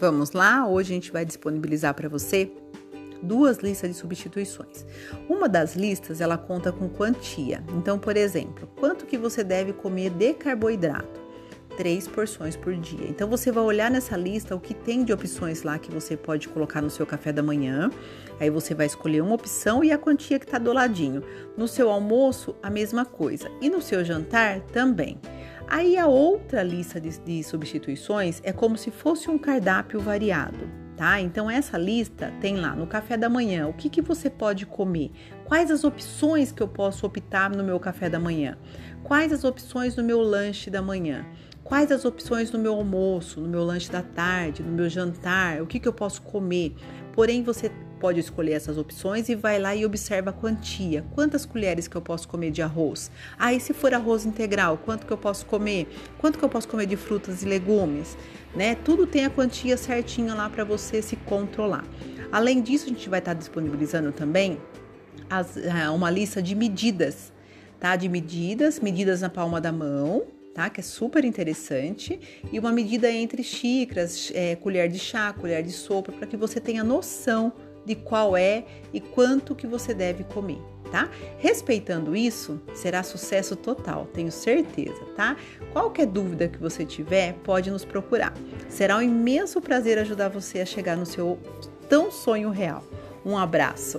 Vamos lá, hoje a gente vai disponibilizar para você duas listas de substituições. Uma das listas, ela conta com quantia. Então, por exemplo, quanto que você deve comer de carboidrato? Três porções por dia. Então você vai olhar nessa lista o que tem de opções lá que você pode colocar no seu café da manhã. Aí você vai escolher uma opção e a quantia que está do ladinho. No seu almoço, a mesma coisa. E no seu jantar também. Aí a outra lista de, de substituições é como se fosse um cardápio variado tá? Então essa lista tem lá no café da manhã, o que, que você pode comer? Quais as opções que eu posso optar no meu café da manhã? Quais as opções no meu lanche da manhã? Quais as opções no meu almoço, no meu lanche da tarde, no meu jantar? O que, que eu posso comer? Porém, você pode escolher essas opções e vai lá e observa a quantia. Quantas colheres que eu posso comer de arroz? Ah, se for arroz integral, quanto que eu posso comer? Quanto que eu posso comer de frutas e legumes? Né? Tudo tem a quantia certinha lá para você se controlar. Além disso, a gente vai estar disponibilizando também as, ah, uma lista de medidas, tá? De medidas, medidas na palma da mão, tá? Que é super interessante. E uma medida entre xícaras, é, colher de chá, colher de sopa, para que você tenha noção de qual é e quanto que você deve comer, tá? Respeitando isso, será sucesso total, tenho certeza, tá? Qualquer dúvida que você tiver, pode nos procurar. Será um imenso prazer ajudar você a chegar no seu tão sonho real. Um abraço.